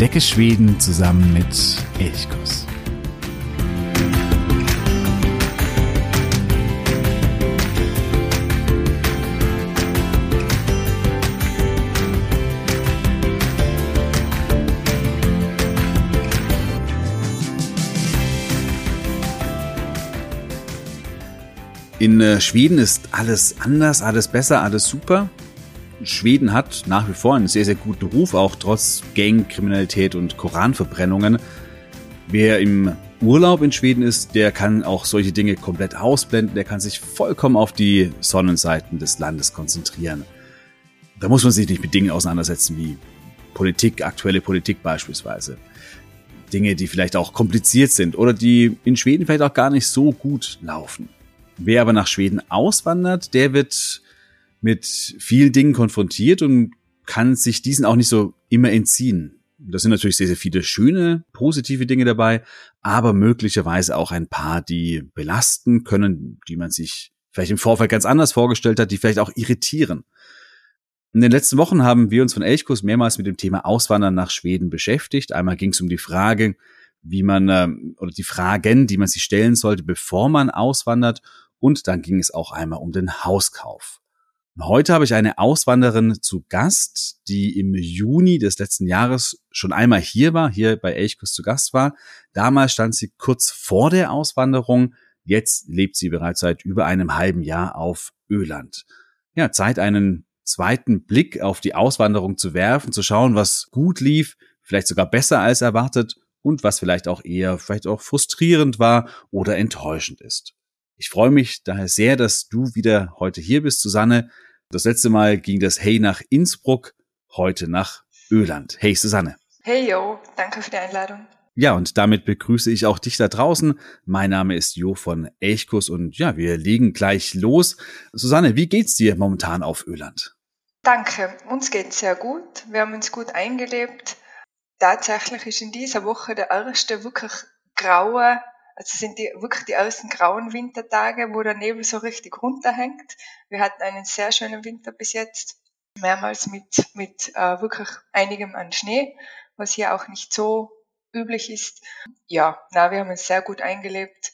Entdecke Schweden zusammen mit Elchkuss. In äh, Schweden ist alles anders, alles besser, alles super. Schweden hat nach wie vor einen sehr, sehr guten Ruf, auch trotz Gangkriminalität und Koranverbrennungen. Wer im Urlaub in Schweden ist, der kann auch solche Dinge komplett ausblenden, der kann sich vollkommen auf die Sonnenseiten des Landes konzentrieren. Da muss man sich nicht mit Dingen auseinandersetzen wie Politik, aktuelle Politik beispielsweise. Dinge, die vielleicht auch kompliziert sind oder die in Schweden vielleicht auch gar nicht so gut laufen. Wer aber nach Schweden auswandert, der wird mit vielen Dingen konfrontiert und kann sich diesen auch nicht so immer entziehen. Das sind natürlich sehr, sehr viele schöne, positive Dinge dabei, aber möglicherweise auch ein paar, die belasten können, die man sich vielleicht im Vorfeld ganz anders vorgestellt hat, die vielleicht auch irritieren. In den letzten Wochen haben wir uns von Elchkurs mehrmals mit dem Thema Auswandern nach Schweden beschäftigt. Einmal ging es um die Frage, wie man äh, oder die Fragen, die man sich stellen sollte, bevor man auswandert. Und dann ging es auch einmal um den Hauskauf. Heute habe ich eine Auswanderin zu Gast, die im Juni des letzten Jahres schon einmal hier war, hier bei Elchkuss zu Gast war. Damals stand sie kurz vor der Auswanderung. Jetzt lebt sie bereits seit über einem halben Jahr auf Öland. Ja, Zeit, einen zweiten Blick auf die Auswanderung zu werfen, zu schauen, was gut lief, vielleicht sogar besser als erwartet und was vielleicht auch eher, vielleicht auch frustrierend war oder enttäuschend ist. Ich freue mich daher sehr, dass du wieder heute hier bist, Susanne. Das letzte Mal ging das Hey nach Innsbruck, heute nach Öland. Hey Susanne. Hey Jo, danke für die Einladung. Ja, und damit begrüße ich auch dich da draußen. Mein Name ist Jo von Elchkus und ja, wir legen gleich los. Susanne, wie geht's dir momentan auf Öland? Danke, uns geht's sehr gut. Wir haben uns gut eingelebt. Tatsächlich ist in dieser Woche der erste wirklich graue also sind die wirklich die ersten grauen Wintertage, wo der Nebel so richtig runterhängt. Wir hatten einen sehr schönen Winter bis jetzt, mehrmals mit, mit äh, wirklich einigem an Schnee, was hier auch nicht so üblich ist. Ja, na, wir haben uns sehr gut eingelebt.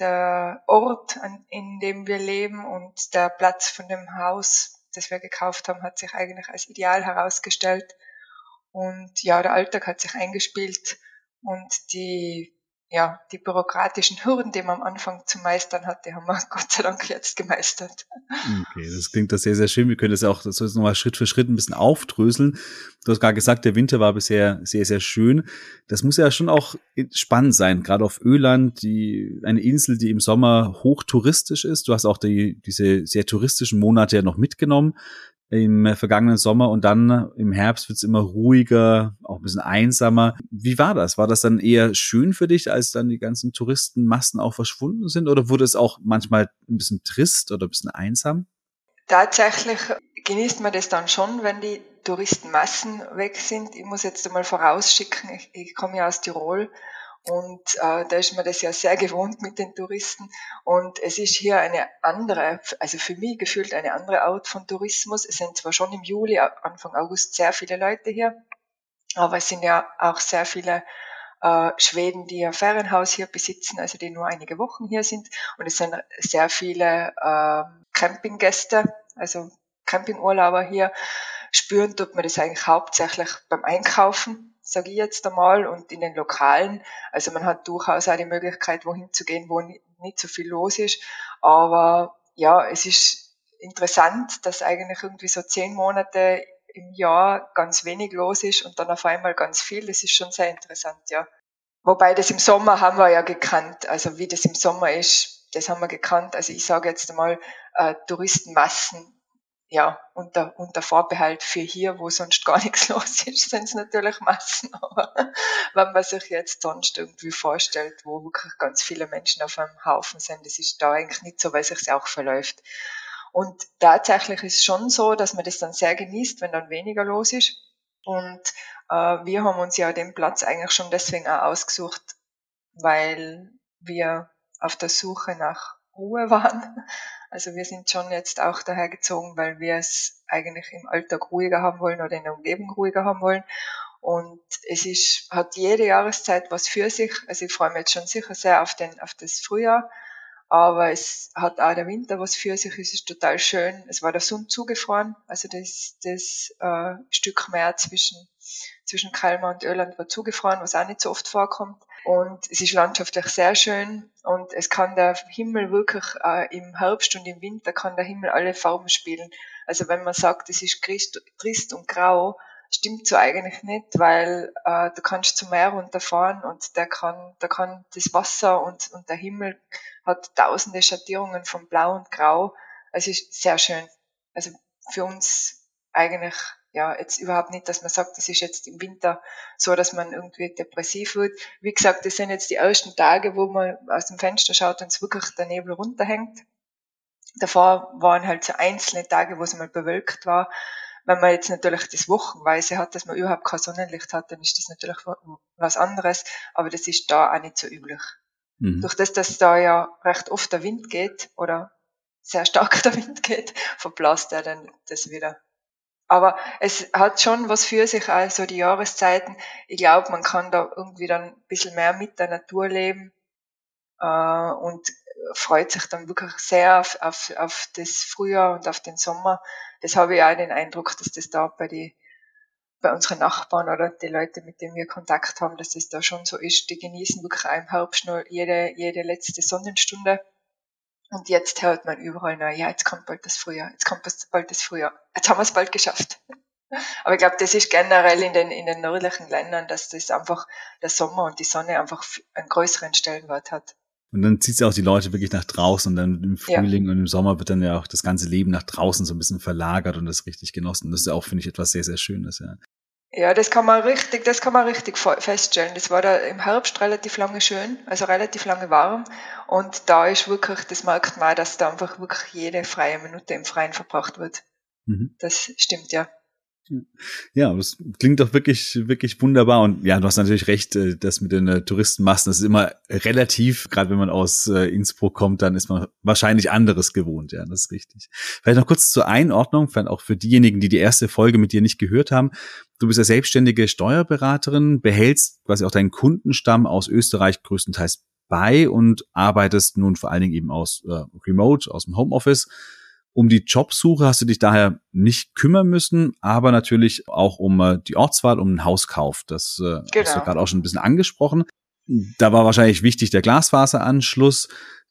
Der Ort, an, in dem wir leben und der Platz von dem Haus, das wir gekauft haben, hat sich eigentlich als ideal herausgestellt. Und ja, der Alltag hat sich eingespielt und die ja, die bürokratischen Hürden, die man am Anfang zu meistern hatte, haben wir Gott sei Dank jetzt gemeistert. Okay, das klingt das sehr, sehr schön. Wir können das auch das nochmal Schritt für Schritt ein bisschen aufdröseln. Du hast gerade gesagt, der Winter war bisher sehr, sehr schön. Das muss ja schon auch spannend sein, gerade auf Öland, die, eine Insel, die im Sommer hochtouristisch ist. Du hast auch die, diese sehr touristischen Monate ja noch mitgenommen im vergangenen Sommer und dann im Herbst wird es immer ruhiger, auch ein bisschen einsamer. Wie war das? War das dann eher schön für dich, als dann die ganzen Touristenmassen auch verschwunden sind oder wurde es auch manchmal ein bisschen trist oder ein bisschen einsam? Tatsächlich genießt man das dann schon, wenn die Touristenmassen weg sind. Ich muss jetzt einmal vorausschicken, ich, ich komme ja aus Tirol und äh, da ist man das ja sehr gewohnt mit den Touristen. Und es ist hier eine andere, also für mich gefühlt eine andere Art von Tourismus. Es sind zwar schon im Juli, Anfang August sehr viele Leute hier, aber es sind ja auch sehr viele äh, Schweden, die ein Ferienhaus hier besitzen, also die nur einige Wochen hier sind. Und es sind sehr viele äh, Campinggäste, also Campingurlauber hier. Spüren tut man das eigentlich hauptsächlich beim Einkaufen sage ich jetzt einmal, und in den Lokalen. Also man hat durchaus auch die Möglichkeit, wohin zu gehen, wo nicht so viel los ist. Aber ja, es ist interessant, dass eigentlich irgendwie so zehn Monate im Jahr ganz wenig los ist und dann auf einmal ganz viel. Das ist schon sehr interessant, ja. Wobei das im Sommer haben wir ja gekannt. Also wie das im Sommer ist, das haben wir gekannt. Also ich sage jetzt einmal, äh, Touristenmassen ja, unter, unter Vorbehalt für hier, wo sonst gar nichts los ist, sind es natürlich Massen. Aber wenn man sich jetzt sonst irgendwie vorstellt, wo wirklich ganz viele Menschen auf einem Haufen sind, das ist da eigentlich nicht so, weil sich auch verläuft. Und tatsächlich ist schon so, dass man das dann sehr genießt, wenn dann weniger los ist. Und äh, wir haben uns ja den Platz eigentlich schon deswegen auch ausgesucht, weil wir auf der Suche nach Ruhe waren also wir sind schon jetzt auch daher gezogen, weil wir es eigentlich im Alltag ruhiger haben wollen oder in der Umgebung ruhiger haben wollen. Und es ist, hat jede Jahreszeit was für sich. Also ich freue mich jetzt schon sicher sehr auf den, auf das Frühjahr. Aber es hat auch der Winter was für sich. Es ist total schön. Es war der Sonn zugefroren. Also das, das äh, Stück Meer zwischen, zwischen Kalmar und Irland war zugefroren, was auch nicht so oft vorkommt. Und es ist landschaftlich sehr schön. Und es kann der Himmel wirklich äh, im Herbst und im Winter kann der Himmel alle Farben spielen. Also wenn man sagt, es ist trist und grau, stimmt so eigentlich nicht, weil äh, du kannst zum Meer runterfahren und der kann, da kann das Wasser und, und der Himmel hat tausende Schattierungen von Blau und Grau. Es ist sehr schön. Also für uns eigentlich ja jetzt überhaupt nicht, dass man sagt, das ist jetzt im Winter so, dass man irgendwie depressiv wird. Wie gesagt, das sind jetzt die ersten Tage, wo man aus dem Fenster schaut und es wirklich der Nebel runterhängt. Davor waren halt so einzelne Tage, wo es mal bewölkt war. Wenn man jetzt natürlich das wochenweise hat, dass man überhaupt kein Sonnenlicht hat, dann ist das natürlich was anderes, aber das ist da auch nicht so üblich. Mhm. Durch das, dass da ja recht oft der Wind geht oder sehr stark der Wind geht, verblasst er dann das wieder. Aber es hat schon was für sich, also die Jahreszeiten. Ich glaube, man kann da irgendwie dann ein bisschen mehr mit der Natur leben äh, und freut sich dann wirklich sehr auf, auf, auf das Frühjahr und auf den Sommer das habe ich auch den Eindruck, dass das da bei die bei unseren Nachbarn oder die Leute, mit denen wir Kontakt haben, dass das da schon so ist. Die genießen wirklich auch im Herbst noch jede, jede letzte Sonnenstunde. Und jetzt hört man überall, na ja, jetzt kommt bald das Frühjahr, jetzt kommt bald das Frühjahr. Jetzt haben wir es bald geschafft. Aber ich glaube, das ist generell in den, in den nördlichen Ländern, dass das einfach der Sommer und die Sonne einfach einen größeren Stellenwert hat. Und dann zieht es ja auch die Leute wirklich nach draußen und dann im Frühling ja. und im Sommer wird dann ja auch das ganze Leben nach draußen so ein bisschen verlagert und das richtig genossen. Das ist ja auch, finde ich, etwas sehr, sehr Schönes, ja. Ja, das kann man richtig, das kann man richtig feststellen. Das war da im Herbst relativ lange schön, also relativ lange warm. Und da ist wirklich, das merkt man, dass da einfach wirklich jede freie Minute im Freien verbracht wird. Mhm. Das stimmt ja. Ja, das klingt doch wirklich, wirklich wunderbar. Und ja, du hast natürlich recht, äh, das mit den äh, Touristenmassen, das ist immer relativ. Gerade wenn man aus äh, Innsbruck kommt, dann ist man wahrscheinlich anderes gewohnt. Ja, das ist richtig. Vielleicht noch kurz zur Einordnung, vielleicht auch für diejenigen, die die erste Folge mit dir nicht gehört haben. Du bist ja selbstständige Steuerberaterin, behältst quasi auch deinen Kundenstamm aus Österreich größtenteils bei und arbeitest nun vor allen Dingen eben aus äh, Remote, aus dem Homeoffice. Um die Jobsuche hast du dich daher nicht kümmern müssen, aber natürlich auch um äh, die Ortswahl, um einen Hauskauf. Das äh, genau. hast du genau. gerade auch schon ein bisschen angesprochen. Da war wahrscheinlich wichtig der Glasfaseranschluss.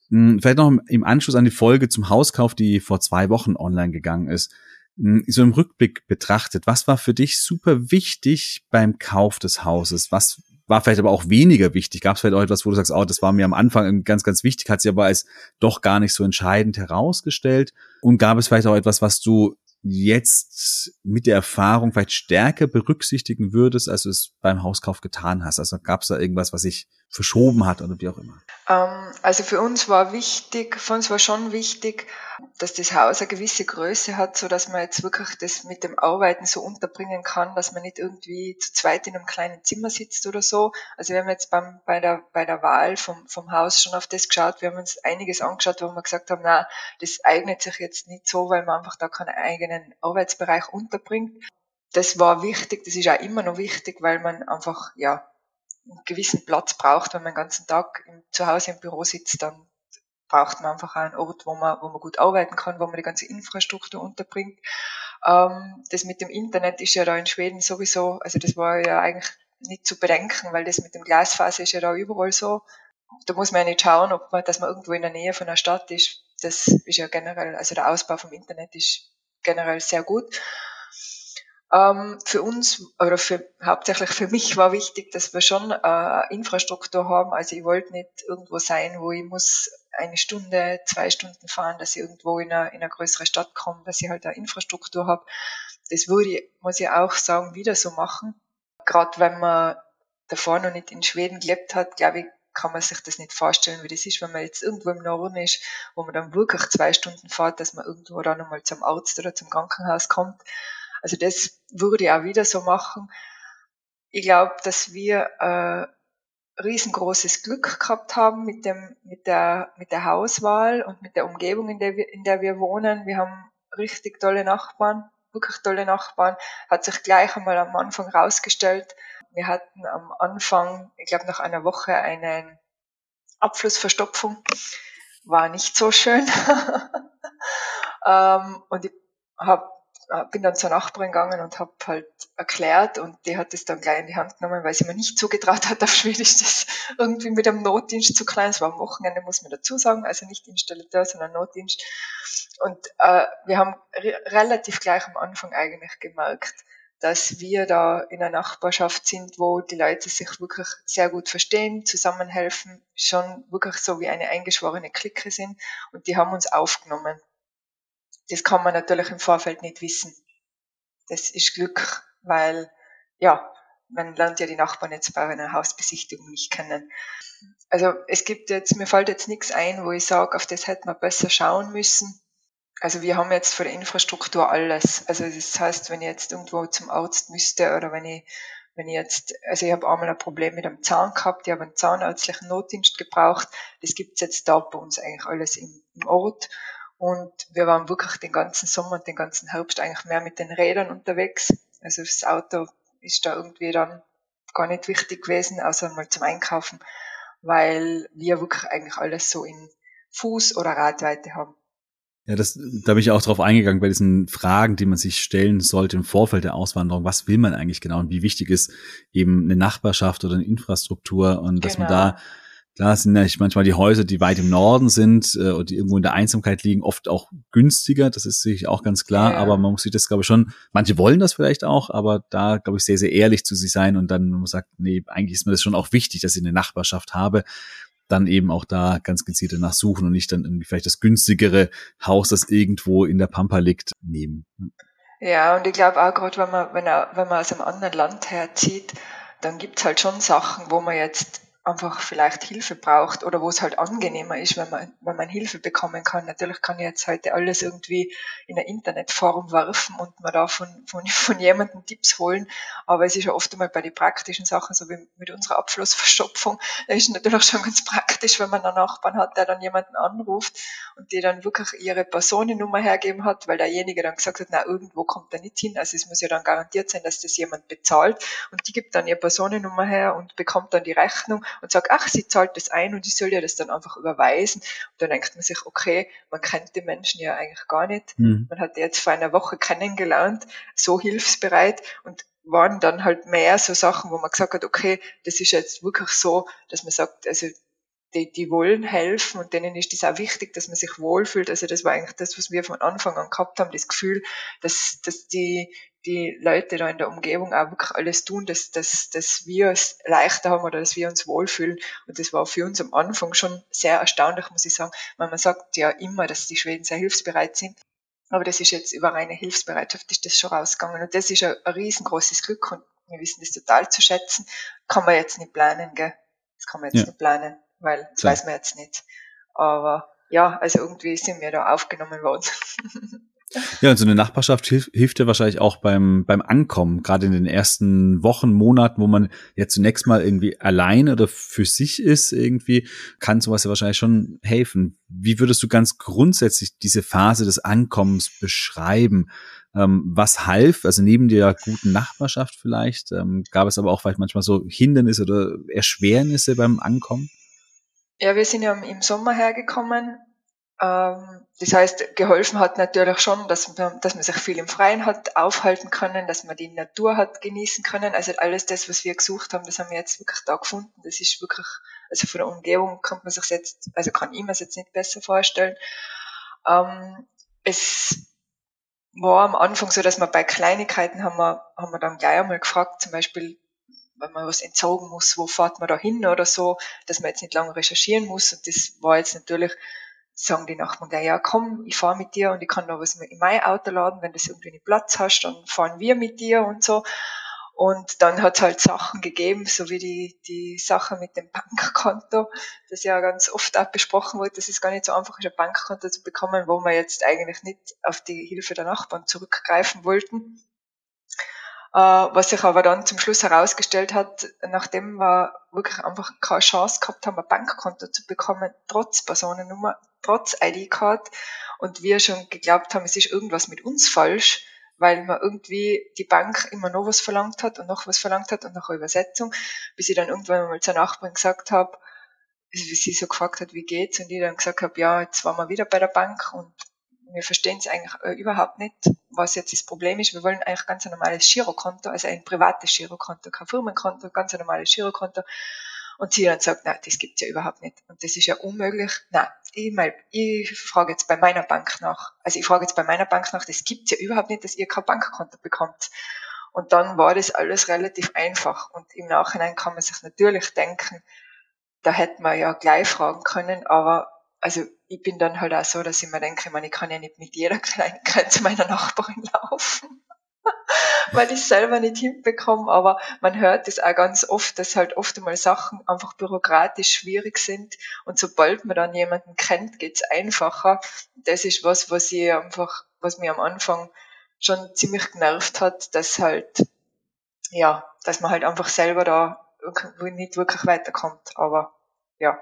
Hm, vielleicht noch im Anschluss an die Folge zum Hauskauf, die vor zwei Wochen online gegangen ist. Hm, so im Rückblick betrachtet, was war für dich super wichtig beim Kauf des Hauses? Was war vielleicht aber auch weniger wichtig. Gab es vielleicht auch etwas, wo du sagst, oh, das war mir am Anfang ganz, ganz wichtig, hat sich aber als doch gar nicht so entscheidend herausgestellt. Und gab es vielleicht auch etwas, was du jetzt mit der Erfahrung vielleicht stärker berücksichtigen würdest, als du es beim Hauskauf getan hast? Also gab es da irgendwas, was sich verschoben hat oder wie auch immer? Ähm, also für uns war wichtig, für uns war schon wichtig, dass das Haus eine gewisse Größe hat, so dass man jetzt wirklich das mit dem Arbeiten so unterbringen kann, dass man nicht irgendwie zu zweit in einem kleinen Zimmer sitzt oder so. Also wir haben jetzt beim, bei der, bei der Wahl vom, vom Haus schon auf das geschaut. Wir haben uns einiges angeschaut, wo wir gesagt haben, na, das eignet sich jetzt nicht so, weil man einfach da keinen eigenen Arbeitsbereich unterbringt. Das war wichtig, das ist auch immer noch wichtig, weil man einfach, ja, einen gewissen Platz braucht, wenn man den ganzen Tag im, zu Hause im Büro sitzt, dann braucht man einfach einen Ort, wo man, wo man gut arbeiten kann, wo man die ganze Infrastruktur unterbringt. Ähm, das mit dem Internet ist ja da in Schweden sowieso, also das war ja eigentlich nicht zu bedenken, weil das mit dem Glasfaser ist ja da überall so. Da muss man ja nicht schauen, ob man, dass man irgendwo in der Nähe von einer Stadt ist. Das ist ja generell, also der Ausbau vom Internet ist generell sehr gut. Ähm, für uns oder für, hauptsächlich für mich war wichtig, dass wir schon äh, Infrastruktur haben. Also ich wollte nicht irgendwo sein, wo ich muss eine Stunde, zwei Stunden fahren, dass ich irgendwo in eine, in eine größere Stadt komme, dass ich halt eine Infrastruktur habe. Das würde ich, muss ich auch sagen, wieder so machen. Gerade wenn man davor noch nicht in Schweden gelebt hat, glaube ich, kann man sich das nicht vorstellen, wie das ist, wenn man jetzt irgendwo im Norden ist, wo man dann wirklich zwei Stunden fährt, dass man irgendwo dann nochmal zum Arzt oder zum Krankenhaus kommt. Also das würde ich auch wieder so machen. Ich glaube, dass wir äh, riesengroßes Glück gehabt haben mit dem mit der mit der Hauswahl und mit der Umgebung, in der wir in der wir wohnen. Wir haben richtig tolle Nachbarn, wirklich tolle Nachbarn, hat sich gleich einmal am Anfang rausgestellt. Wir hatten am Anfang, ich glaube nach einer Woche, eine Abflussverstopfung. War nicht so schön. ähm, und ich hab, bin dann zur Nachbarin gegangen und habe halt erklärt und die hat es dann gleich in die Hand genommen, weil sie mir nicht zugetraut hat, auf Schwedisch das irgendwie mit einem Notdienst zu klein. Es war am Wochenende, muss man dazu sagen, also nicht Installateur, sondern Notdienst. Und äh, wir haben re relativ gleich am Anfang eigentlich gemerkt, dass wir da in einer Nachbarschaft sind, wo die Leute sich wirklich sehr gut verstehen, zusammenhelfen, schon wirklich so wie eine eingeschworene Clique sind und die haben uns aufgenommen. Das kann man natürlich im Vorfeld nicht wissen. Das ist Glück, weil ja, man lernt ja die Nachbarn jetzt bei einer Hausbesichtigung nicht kennen. Also es gibt jetzt, mir fällt jetzt nichts ein, wo ich sage, auf das hätte man besser schauen müssen. Also wir haben jetzt für die Infrastruktur alles. Also das heißt, wenn ich jetzt irgendwo zum Arzt müsste oder wenn ich, wenn ich jetzt, also ich habe einmal ein Problem mit einem Zahn gehabt, ich habe einen zahnärztlichen Notdienst gebraucht. Das gibt's jetzt da bei uns eigentlich alles im, im Ort. Und wir waren wirklich den ganzen Sommer und den ganzen Herbst eigentlich mehr mit den Rädern unterwegs. Also das Auto ist da irgendwie dann gar nicht wichtig gewesen, außer mal zum Einkaufen, weil wir wirklich eigentlich alles so in Fuß- oder Radweite haben. Ja, das, da bin ich auch drauf eingegangen bei diesen Fragen, die man sich stellen sollte im Vorfeld der Auswanderung. Was will man eigentlich genau und wie wichtig ist eben eine Nachbarschaft oder eine Infrastruktur und genau. dass man da, genau. Klar sind ja manchmal die Häuser, die weit im Norden sind äh, und die irgendwo in der Einsamkeit liegen, oft auch günstiger. Das ist sicherlich auch ganz klar. Ja. Aber man muss sich das, glaube ich, schon, manche wollen das vielleicht auch, aber da, glaube ich, sehr, sehr ehrlich zu sich sein und dann man sagt, nee, eigentlich ist mir das schon auch wichtig, dass ich eine Nachbarschaft habe dann eben auch da ganz gezielt danach suchen und nicht dann irgendwie vielleicht das günstigere Haus, das irgendwo in der Pampa liegt, nehmen. Ja, und ich glaube auch gerade, wenn man, wenn, er, wenn man aus einem anderen Land herzieht, dann gibt's halt schon Sachen, wo man jetzt einfach vielleicht Hilfe braucht oder wo es halt angenehmer ist, wenn man, wenn man Hilfe bekommen kann. Natürlich kann ich jetzt heute alles irgendwie in eine Internetform werfen und man da von, von, von jemandem Tipps holen. Aber es ist ja oft einmal bei den praktischen Sachen, so wie mit unserer Abflussverstopfung, da ist natürlich schon ganz praktisch, wenn man einen Nachbarn hat, der dann jemanden anruft und die dann wirklich ihre Personennummer hergeben hat, weil derjenige dann gesagt hat, na, irgendwo kommt er nicht hin. Also es muss ja dann garantiert sein, dass das jemand bezahlt und die gibt dann ihre Personennummer her und bekommt dann die Rechnung und sagt, ach, sie zahlt das ein und ich soll ja das dann einfach überweisen. Und dann denkt man sich, okay, man kennt die Menschen ja eigentlich gar nicht. Mhm. Man hat die jetzt vor einer Woche kennengelernt, so hilfsbereit und waren dann halt mehr so Sachen, wo man gesagt hat, okay, das ist jetzt wirklich so, dass man sagt, also die, die wollen helfen und denen ist es auch wichtig, dass man sich wohlfühlt. Also das war eigentlich das, was wir von Anfang an gehabt haben, das Gefühl, dass, dass die, die Leute da in der Umgebung auch wirklich alles tun, dass, dass, dass wir es leichter haben oder dass wir uns wohlfühlen. Und das war für uns am Anfang schon sehr erstaunlich, muss ich sagen, weil man sagt ja immer, dass die Schweden sehr hilfsbereit sind. Aber das ist jetzt über reine Hilfsbereitschaft ist das schon rausgegangen. Und das ist ein, ein riesengroßes Glück und wir wissen das total zu schätzen. Kann man jetzt nicht planen, gell? Das kann man jetzt ja. nicht planen weil das ja. weiß man jetzt nicht. Aber ja, also irgendwie sind wir da aufgenommen worden. Ja, und so eine Nachbarschaft hilft, hilft ja wahrscheinlich auch beim, beim Ankommen, gerade in den ersten Wochen, Monaten, wo man ja zunächst mal irgendwie allein oder für sich ist, irgendwie, kann sowas ja wahrscheinlich schon helfen. Wie würdest du ganz grundsätzlich diese Phase des Ankommens beschreiben? Ähm, was half, also neben der guten Nachbarschaft vielleicht, ähm, gab es aber auch vielleicht manchmal so Hindernisse oder Erschwernisse beim Ankommen? Ja, wir sind ja im Sommer hergekommen. Ähm, das heißt, geholfen hat natürlich schon, dass man, dass man sich viel im Freien hat aufhalten können, dass man die Natur hat genießen können. Also alles das, was wir gesucht haben, das haben wir jetzt wirklich da gefunden. Das ist wirklich, also von der Umgebung kann man sich jetzt, also kann ich mir es jetzt nicht besser vorstellen. Ähm, es war am Anfang so, dass wir bei Kleinigkeiten haben wir, haben wir dann gleich einmal gefragt, zum Beispiel, wenn man was entsorgen muss, wo fährt man da hin oder so, dass man jetzt nicht lange recherchieren muss. Und das war jetzt natürlich, sagen die Nachbarn ja komm, ich fahre mit dir und ich kann da was in mein Auto laden, wenn du irgendwie nicht Platz hast, dann fahren wir mit dir und so. Und dann hat es halt Sachen gegeben, so wie die, die Sache mit dem Bankkonto, das ja ganz oft auch besprochen wurde, dass es gar nicht so einfach ist, ein Bankkonto zu bekommen, wo wir jetzt eigentlich nicht auf die Hilfe der Nachbarn zurückgreifen wollten. Äh, was sich aber dann zum Schluss herausgestellt hat, nachdem wir wirklich einfach keine Chance gehabt haben, ein Bankkonto zu bekommen, trotz Personennummer, trotz ID-Card und wir schon geglaubt haben, es ist irgendwas mit uns falsch, weil man irgendwie die Bank immer noch was verlangt hat und noch was verlangt hat und noch eine Übersetzung, bis ich dann irgendwann mal zur Nachbarin gesagt habe, wie sie so gefragt hat, wie geht's, und ich dann gesagt habe, ja, jetzt waren wir wieder bei der Bank und wir verstehen es eigentlich äh, überhaupt nicht, was jetzt das Problem ist. Wir wollen eigentlich ganz ein normales Girokonto, also ein privates Girokonto, kein Firmenkonto, ganz ein normales Girokonto. Und sie dann sagt, nein, das gibt's ja überhaupt nicht. Und das ist ja unmöglich. Nein, ich, mein, ich frage jetzt bei meiner Bank nach. Also ich frage jetzt bei meiner Bank nach, das gibt's ja überhaupt nicht, dass ihr kein Bankkonto bekommt. Und dann war das alles relativ einfach. Und im Nachhinein kann man sich natürlich denken, da hätte man ja gleich fragen können, aber also ich bin dann halt auch so, dass ich mir denke, ich, meine, ich kann ja nicht mit jeder kleinen Grenze meiner Nachbarin laufen, weil ich selber nicht hinbekomme, aber man hört es auch ganz oft, dass halt oft einmal Sachen einfach bürokratisch schwierig sind und sobald man dann jemanden kennt, geht's einfacher. Das ist was, was ich einfach, was mir am Anfang schon ziemlich genervt hat, dass halt, ja, dass man halt einfach selber da nicht wirklich weiterkommt, aber ja.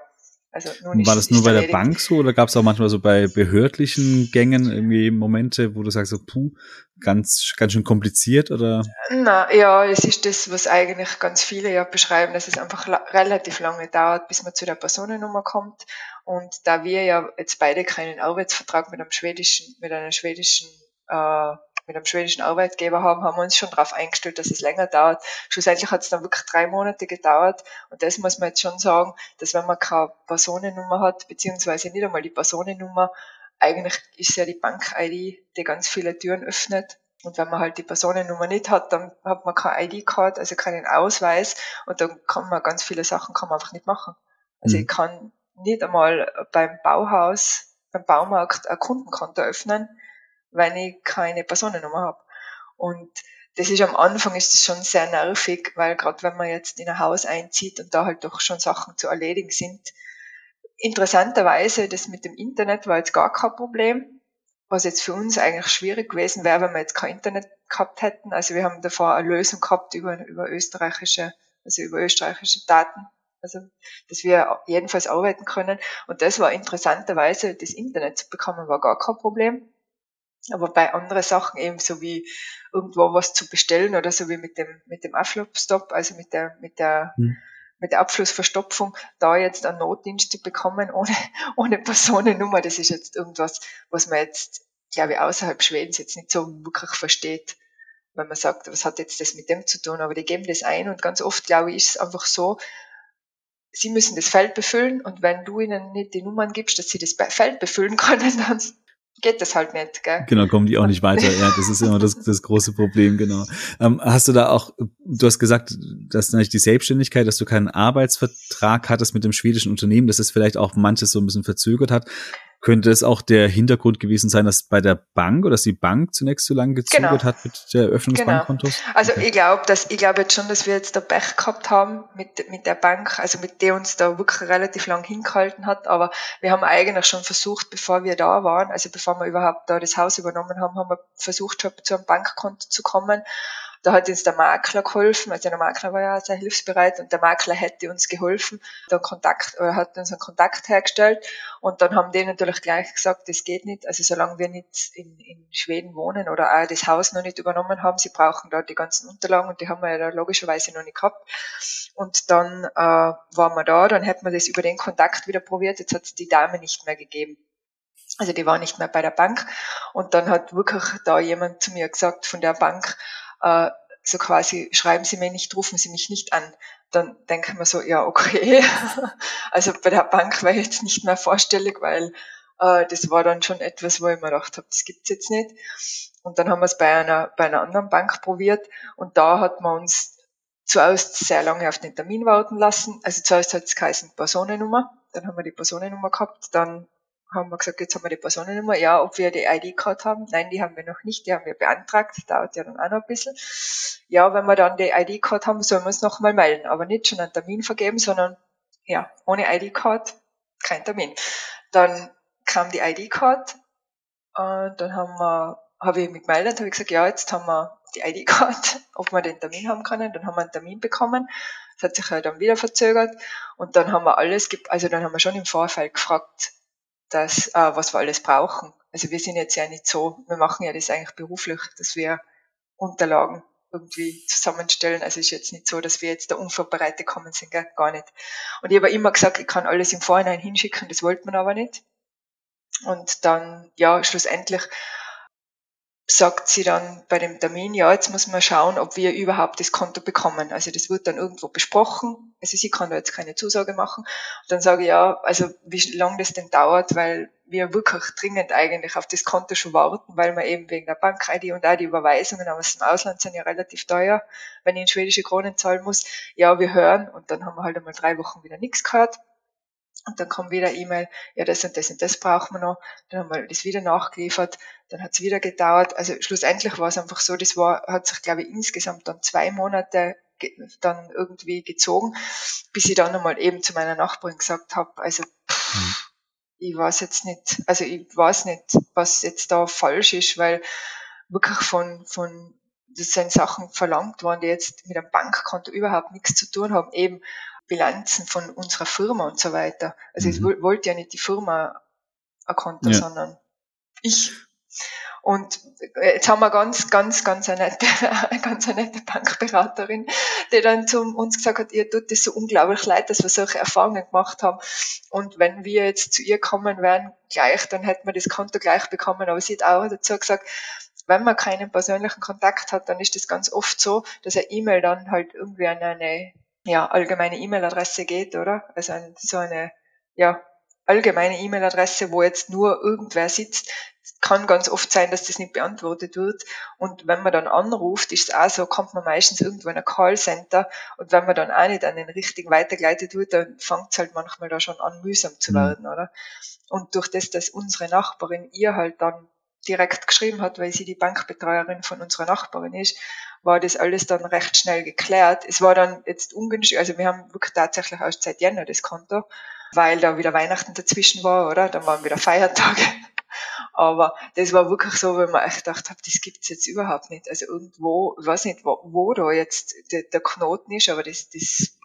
Also nur War das nur bei der Bank so oder gab es auch manchmal so bei behördlichen Gängen irgendwie Momente, wo du sagst, so, puh, ganz, ganz schön kompliziert oder? Na, ja, es ist das, was eigentlich ganz viele ja beschreiben, dass es einfach relativ lange dauert, bis man zu der Personennummer kommt. Und da wir ja jetzt beide keinen Arbeitsvertrag mit einem schwedischen, mit einer schwedischen äh, mit einem schwedischen Arbeitgeber haben, haben wir uns schon darauf eingestellt, dass es länger dauert. Schlussendlich hat es dann wirklich drei Monate gedauert. Und das muss man jetzt schon sagen, dass wenn man keine Personennummer hat, beziehungsweise nicht einmal die Personennummer, eigentlich ist ja die Bank-ID, die ganz viele Türen öffnet. Und wenn man halt die Personennummer nicht hat, dann hat man keine ID-Card, also keinen Ausweis. Und dann kann man ganz viele Sachen kann man einfach nicht machen. Also mhm. ich kann nicht einmal beim Bauhaus, beim Baumarkt ein Kundenkonto öffnen, wenn ich keine Personennummer habe. Und das ist am Anfang ist das schon sehr nervig, weil gerade wenn man jetzt in ein Haus einzieht und da halt doch schon Sachen zu erledigen sind. Interessanterweise, das mit dem Internet war jetzt gar kein Problem, was jetzt für uns eigentlich schwierig gewesen wäre, wenn wir jetzt kein Internet gehabt hätten. Also wir haben davor eine Lösung gehabt über, über österreichische, also über österreichische Daten, also dass wir jedenfalls arbeiten können. Und das war interessanterweise, das Internet zu bekommen, war gar kein Problem. Aber bei anderen Sachen eben so wie irgendwo was zu bestellen oder so wie mit dem, mit dem Abflussstop, also mit der, mit der, hm. mit der Abflussverstopfung, da jetzt einen Notdienst zu bekommen ohne, ohne Personennummer, das ist jetzt irgendwas, was man jetzt, glaube ich, außerhalb Schwedens jetzt nicht so wirklich versteht, wenn man sagt, was hat jetzt das mit dem zu tun, aber die geben das ein und ganz oft, glaube ich, ist es einfach so, sie müssen das Feld befüllen und wenn du ihnen nicht die Nummern gibst, dass sie das Feld befüllen können, dann geht das halt nicht, gell? Genau, kommen die auch nicht weiter. Ja, das ist immer das, das große Problem, genau. Ähm, hast du da auch, du hast gesagt, dass natürlich die Selbstständigkeit, dass du keinen Arbeitsvertrag hattest mit dem schwedischen Unternehmen, dass es vielleicht auch manches so ein bisschen verzögert hat. Könnte es auch der Hintergrund gewesen sein, dass bei der Bank oder dass die Bank zunächst so lange gezögert genau. hat mit der Eröffnung des genau. Bankkontos? Also okay. ich glaube, dass ich glaube jetzt schon, dass wir jetzt da Pech gehabt haben mit, mit der Bank, also mit der uns da wirklich relativ lang hingehalten hat. Aber wir haben eigentlich schon versucht, bevor wir da waren, also bevor wir überhaupt da das Haus übernommen haben, haben wir versucht, schon zu einem Bankkonto zu kommen. Da hat uns der Makler geholfen, also der Makler war ja sehr hilfsbereit und der Makler hätte uns geholfen, dann Kontakt, oder hat uns einen Kontakt hergestellt und dann haben die natürlich gleich gesagt, das geht nicht, also solange wir nicht in, in Schweden wohnen oder auch das Haus noch nicht übernommen haben, sie brauchen da die ganzen Unterlagen und die haben wir ja da logischerweise noch nicht gehabt. Und dann äh, waren wir da, dann hätten wir das über den Kontakt wieder probiert, jetzt hat es die Dame nicht mehr gegeben. Also die war nicht mehr bei der Bank. Und dann hat wirklich da jemand zu mir gesagt von der Bank, äh, so quasi, schreiben Sie mir nicht, rufen Sie mich nicht an. Dann denken wir so, ja, okay. also bei der Bank war ich jetzt nicht mehr vorstellig, weil äh, das war dann schon etwas, wo ich mir gedacht habe, das gibt's jetzt nicht. Und dann haben wir es bei einer, bei einer anderen Bank probiert und da hat man uns zuerst sehr lange auf den Termin warten lassen. Also zuerst hat es geheißen Personennummer, dann haben wir die Personennummer gehabt, dann haben wir gesagt, jetzt haben wir die Personennummer. Ja, ob wir die ID-Card haben? Nein, die haben wir noch nicht. Die haben wir beantragt. Dauert ja dann auch noch ein bisschen. Ja, wenn wir dann die ID-Card haben, sollen wir uns nochmal melden. Aber nicht schon einen Termin vergeben, sondern ja, ohne ID-Card kein Termin. Dann kam die ID-Card und dann haben wir, habe ich mich gemeldet, habe ich gesagt, ja, jetzt haben wir die ID-Card, ob wir den Termin haben können. Dann haben wir einen Termin bekommen. Das hat sich halt dann wieder verzögert. Und dann haben wir alles, also dann haben wir schon im Vorfeld gefragt, dass, äh, was wir alles brauchen. Also wir sind jetzt ja nicht so, wir machen ja das eigentlich beruflich, dass wir Unterlagen irgendwie zusammenstellen. Also ist jetzt nicht so, dass wir jetzt da unvorbereitet kommen sind, gell? gar nicht. Und ich habe immer gesagt, ich kann alles im Vorhinein hinschicken, das wollte man aber nicht. Und dann, ja, schlussendlich sagt sie dann bei dem Termin, ja, jetzt muss man schauen, ob wir überhaupt das Konto bekommen. Also das wird dann irgendwo besprochen. Also sie kann da jetzt keine Zusage machen. Und dann sage ich, ja, also wie lange das denn dauert, weil wir wirklich dringend eigentlich auf das Konto schon warten, weil wir eben wegen der Bank-ID und auch die Überweisungen aus dem Ausland sind ja relativ teuer, wenn ich in schwedische Kronen zahlen muss. Ja, wir hören und dann haben wir halt einmal drei Wochen wieder nichts gehört. Und dann kommt wieder E-Mail, ja, das und das und das brauchen wir noch. Dann haben wir das wieder nachgeliefert. Dann hat es wieder gedauert. Also schlussendlich war es einfach so, das war, hat sich, glaube ich, insgesamt dann zwei Monate dann irgendwie gezogen, bis ich dann einmal eben zu meiner Nachbarin gesagt habe, also pff, mhm. ich weiß jetzt nicht, also ich weiß nicht, was jetzt da falsch ist, weil wirklich von, von das sind Sachen verlangt worden, die jetzt mit einem Bankkonto überhaupt nichts zu tun haben. Eben Bilanzen von unserer Firma und so weiter. Also mhm. ich wollte ja nicht die Firma ein Konto, ja. sondern ich. Und äh, jetzt haben wir ganz, ganz, ganz eine nette, ganz eine nette Bankberaterin, die dann zu uns gesagt hat, ihr tut das so unglaublich leid, dass wir solche Erfahrungen gemacht haben. Und wenn wir jetzt zu ihr kommen wären, gleich, dann hätten wir das Konto gleich bekommen. Aber sie hat auch dazu gesagt, wenn man keinen persönlichen Kontakt hat, dann ist das ganz oft so, dass eine E-Mail dann halt irgendwie an eine ja, allgemeine E-Mail-Adresse geht, oder? Also ein, so eine ja, allgemeine E-Mail-Adresse, wo jetzt nur irgendwer sitzt, kann ganz oft sein, dass das nicht beantwortet wird. Und wenn man dann anruft, ist es auch so, kommt man meistens irgendwo in ein Callcenter und wenn man dann auch nicht an den richtigen weitergeleitet wird, dann fängt es halt manchmal da schon an, mühsam zu mhm. werden, oder? Und durch das, dass unsere Nachbarin ihr halt dann direkt geschrieben hat, weil sie die Bankbetreuerin von unserer Nachbarin ist, war das alles dann recht schnell geklärt. Es war dann jetzt ungünstig, also wir haben wirklich tatsächlich erst seit Jänner das Konto, weil da wieder Weihnachten dazwischen war, oder? Dann waren wieder Feiertage. Aber das war wirklich so, wenn man echt gedacht hat, das gibt's jetzt überhaupt nicht. Also irgendwo, ich weiß nicht, wo, wo da jetzt der, der Knoten ist, aber das, das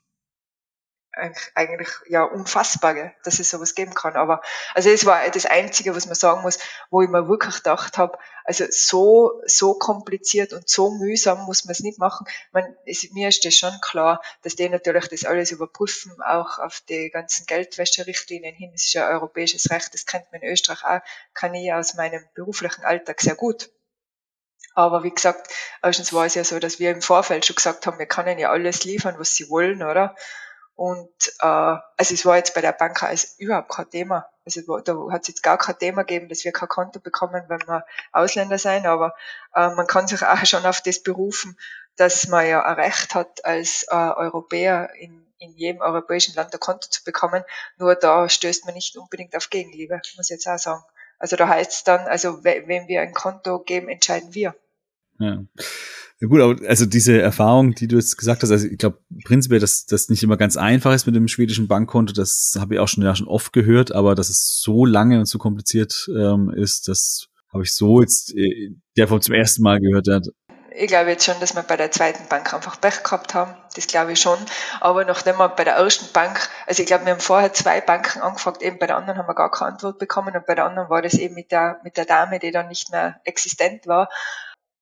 eigentlich ja unfassbar, gell, dass es sowas geben kann. Aber also es war das Einzige, was man sagen muss, wo ich mir wirklich gedacht habe, also so so kompliziert und so mühsam muss man es nicht machen. Man, es, mir ist das schon klar, dass die natürlich das alles überprüfen, auch auf die ganzen Geldwäscherichtlinien hin. Das ist ja europäisches Recht, das kennt man in Österreich auch, kann ich aus meinem beruflichen Alltag sehr gut. Aber wie gesagt, erstens war es ja so, dass wir im Vorfeld schon gesagt haben, wir können ja alles liefern, was sie wollen, oder? Und äh, also es war jetzt bei der Bank also überhaupt kein Thema. Also da hat es jetzt gar kein Thema gegeben, dass wir kein Konto bekommen, wenn wir Ausländer sein. Aber äh, man kann sich auch schon auf das berufen, dass man ja ein Recht hat, als äh, Europäer in, in jedem europäischen Land ein Konto zu bekommen. Nur da stößt man nicht unbedingt auf Gegenliebe, muss ich jetzt auch sagen. Also da heißt es dann, also wenn wir ein Konto geben, entscheiden wir. Ja. Ja gut, aber also diese Erfahrung, die du jetzt gesagt hast, also ich glaube prinzipiell, dass das nicht immer ganz einfach ist mit dem schwedischen Bankkonto, das habe ich auch schon ja schon oft gehört, aber dass es so lange und so kompliziert ähm, ist, das habe ich so jetzt äh, der von zum ersten Mal gehört hat. Ich glaube jetzt schon, dass wir bei der zweiten Bank einfach Pech gehabt haben. Das glaube ich schon. Aber nachdem wir bei der ersten Bank, also ich glaube, wir haben vorher zwei Banken angefragt, eben bei der anderen haben wir gar keine Antwort bekommen und bei der anderen war das eben mit der, mit der Dame, die dann nicht mehr existent war.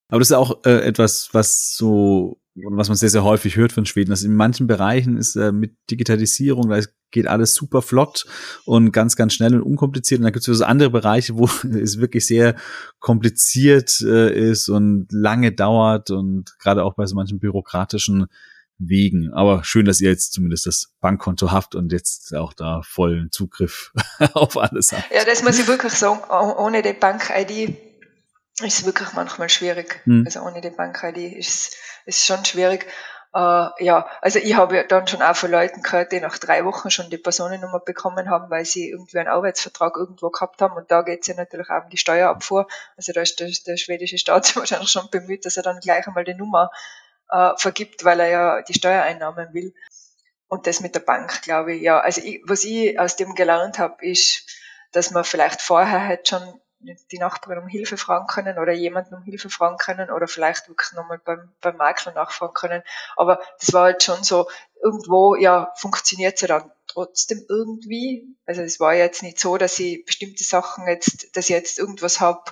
Aber das ist auch äh, etwas, was so, was man sehr, sehr häufig hört von Schweden. Dass in manchen Bereichen ist äh, mit Digitalisierung, da geht alles super flott und ganz, ganz schnell und unkompliziert. Und dann gibt es so andere Bereiche, wo es wirklich sehr kompliziert äh, ist und lange dauert und gerade auch bei so manchen bürokratischen Wegen. Aber schön, dass ihr jetzt zumindest das Bankkonto habt und jetzt auch da vollen Zugriff auf alles habt. Ja, das muss ich wirklich sagen. Ohne die Bank-ID ist wirklich manchmal schwierig. Mhm. Also ohne die Bank-ID ist es schon schwierig. Uh, ja, also ich habe dann schon auch von Leuten gehört, die nach drei Wochen schon die Personennummer bekommen haben, weil sie irgendwie einen Arbeitsvertrag irgendwo gehabt haben. Und da geht es ja natürlich auch um die Steuerabfuhr. Also da ist der, der schwedische Staat wahrscheinlich schon bemüht, dass er dann gleich einmal die Nummer uh, vergibt, weil er ja die Steuereinnahmen will. Und das mit der Bank, glaube ich, ja. Also ich, was ich aus dem gelernt habe, ist, dass man vielleicht vorher halt schon die Nachbarin um Hilfe fragen können oder jemanden um Hilfe fragen können oder vielleicht wirklich nochmal beim, beim Makler nachfragen können. Aber das war halt schon so, irgendwo, ja, funktioniert es ja dann trotzdem irgendwie. Also es war jetzt nicht so, dass ich bestimmte Sachen jetzt, dass ich jetzt irgendwas habe,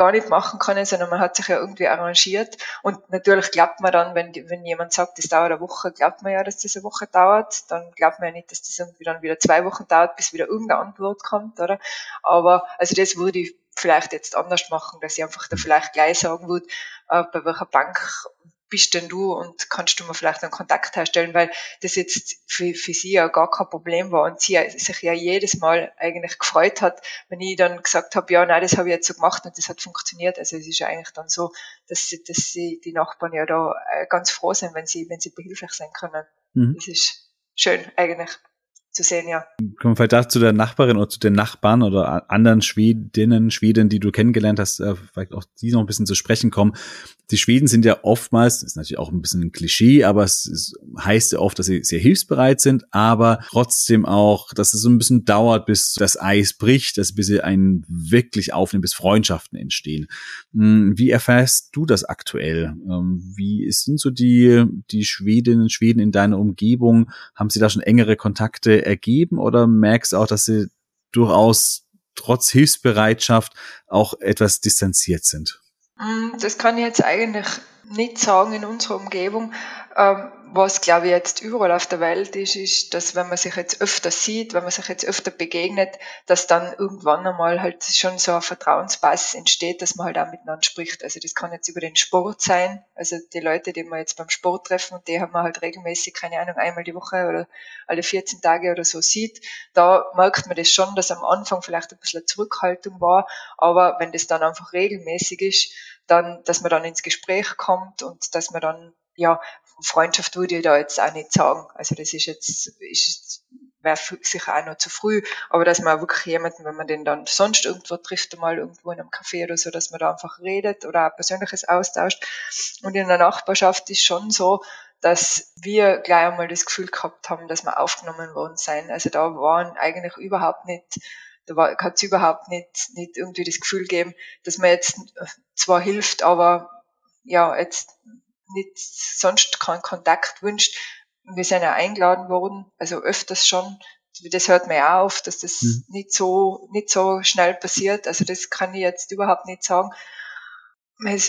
gar nicht machen können, sondern man hat sich ja irgendwie arrangiert. Und natürlich glaubt man dann, wenn, wenn jemand sagt, das dauert eine Woche, glaubt man ja, dass das eine Woche dauert. Dann glaubt man ja nicht, dass das irgendwie dann wieder zwei Wochen dauert, bis wieder irgendeine Antwort kommt, oder? Aber, also das würde ich vielleicht jetzt anders machen, dass ich einfach da vielleicht gleich sagen würde, äh, bei welcher Bank bist denn du und kannst du mir vielleicht einen Kontakt herstellen, weil das jetzt für, für sie ja gar kein Problem war und sie sich ja jedes Mal eigentlich gefreut hat, wenn ich dann gesagt habe, ja, nein, das habe ich jetzt so gemacht und das hat funktioniert. Also es ist ja eigentlich dann so, dass, sie, dass sie, die Nachbarn ja da äh, ganz froh sind, wenn sie, wenn sie behilflich sein können. Mhm. Das ist schön eigentlich zu sehen, ja. Kommen wir vielleicht da zu der Nachbarin oder zu den Nachbarn oder anderen Schwedinnen, Schweden, die du kennengelernt hast, äh, vielleicht auch die noch ein bisschen zu sprechen kommen. Die Schweden sind ja oftmals, ist natürlich auch ein bisschen ein Klischee, aber es ist, heißt ja oft, dass sie sehr hilfsbereit sind, aber trotzdem auch, dass es so ein bisschen dauert, bis das Eis bricht, dass bis sie einen wirklich aufnehmen, bis Freundschaften entstehen. Hm, wie erfährst du das aktuell? Ähm, wie sind so die, die Schwedinnen, Schweden in deiner Umgebung? Haben sie da schon engere Kontakte? Ergeben oder merkst auch, dass sie durchaus trotz Hilfsbereitschaft auch etwas distanziert sind? Mm, das kann ich jetzt eigentlich nicht sagen in unserer Umgebung. Ähm, was, glaube ich, jetzt überall auf der Welt ist, ist, dass wenn man sich jetzt öfter sieht, wenn man sich jetzt öfter begegnet, dass dann irgendwann einmal halt schon so eine Vertrauensbasis entsteht, dass man halt auch miteinander spricht. Also das kann jetzt über den Sport sein. Also die Leute, die man jetzt beim Sport treffen und die haben wir halt regelmäßig, keine Ahnung, einmal die Woche oder alle 14 Tage oder so sieht, da merkt man das schon, dass am Anfang vielleicht ein bisschen Zurückhaltung war, aber wenn das dann einfach regelmäßig ist, dann, dass man dann ins Gespräch kommt und dass man dann ja, Freundschaft würde ich da jetzt auch nicht sagen. Also das ist jetzt, ist wäre sicher auch noch zu früh, aber dass man wirklich jemanden, wenn man den dann sonst irgendwo trifft, mal irgendwo in einem Café oder so, dass man da einfach redet oder auch Persönliches austauscht. Und in der Nachbarschaft ist schon so, dass wir gleich einmal das Gefühl gehabt haben, dass wir aufgenommen worden sein. Also da waren eigentlich überhaupt nicht, da hat es überhaupt nicht, nicht irgendwie das Gefühl gegeben, dass man jetzt zwar hilft, aber ja, jetzt nicht sonst keinen Kontakt wünscht. Wir sind ja eingeladen worden, also öfters schon. Das hört man ja auf, dass das mhm. nicht so, nicht so schnell passiert. Also das kann ich jetzt überhaupt nicht sagen.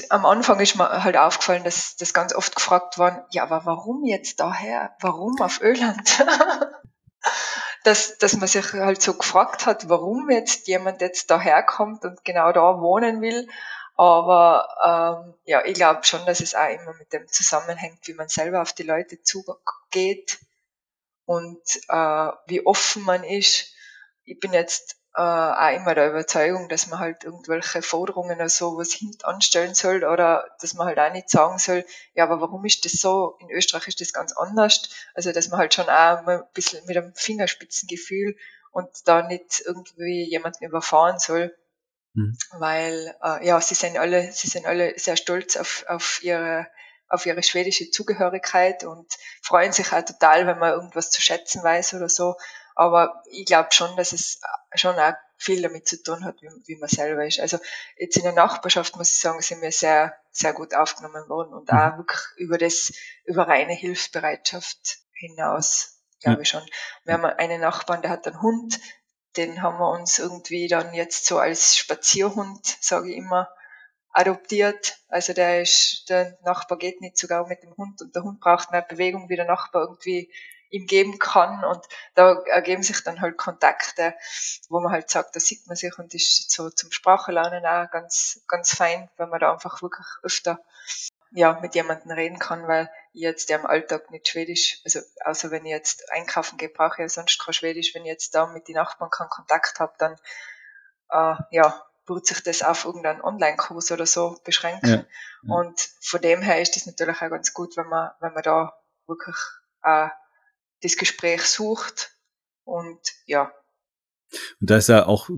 am Anfang ist mir halt aufgefallen, dass das ganz oft gefragt worden, ja, aber warum jetzt daher? Warum auf Öland? dass, dass man sich halt so gefragt hat, warum jetzt jemand jetzt daherkommt und genau da wohnen will. Aber ähm, ja, ich glaube schon, dass es auch immer mit dem zusammenhängt, wie man selber auf die Leute zugeht und äh, wie offen man ist. Ich bin jetzt äh, auch immer der Überzeugung, dass man halt irgendwelche Forderungen oder so was hinten anstellen soll oder dass man halt auch nicht sagen soll, ja, aber warum ist das so? In Österreich ist das ganz anders. Also, dass man halt schon auch ein bisschen mit einem Fingerspitzengefühl und da nicht irgendwie jemanden überfahren soll. Mhm. Weil äh, ja, sie sind alle, sie sind alle sehr stolz auf, auf ihre auf ihre schwedische Zugehörigkeit und freuen sich auch total, wenn man irgendwas zu schätzen weiß oder so. Aber ich glaube schon, dass es schon auch viel damit zu tun hat, wie, wie, man selber ist. Also jetzt in der Nachbarschaft muss ich sagen, sind wir sehr, sehr gut aufgenommen worden und mhm. auch wirklich über das, über reine Hilfsbereitschaft hinaus, glaube ja. ich schon. Wir haben einen Nachbarn, der hat einen Hund, den haben wir uns irgendwie dann jetzt so als Spazierhund, sage ich immer, adoptiert. Also der ist, der Nachbar geht nicht sogar mit dem Hund und der Hund braucht mehr Bewegung, wie der Nachbar irgendwie ihm geben kann und da ergeben sich dann halt Kontakte, wo man halt sagt, da sieht man sich und ist so zum Sprachenlernen auch ganz, ganz fein, wenn man da einfach wirklich öfter ja, mit jemandem reden kann, weil ich jetzt ja im Alltag nicht Schwedisch, also außer wenn ich jetzt einkaufen gehe, brauche ich ja sonst kein Schwedisch. Wenn ich jetzt da mit den Nachbarn keinen Kontakt habe, dann äh, ja, wird sich das auf irgendeinen Online-Kurs oder so beschränken. Ja, ja. Und von dem her ist das natürlich auch ganz gut, wenn man, wenn man da wirklich äh, das Gespräch sucht und ja. Und da ist ja auch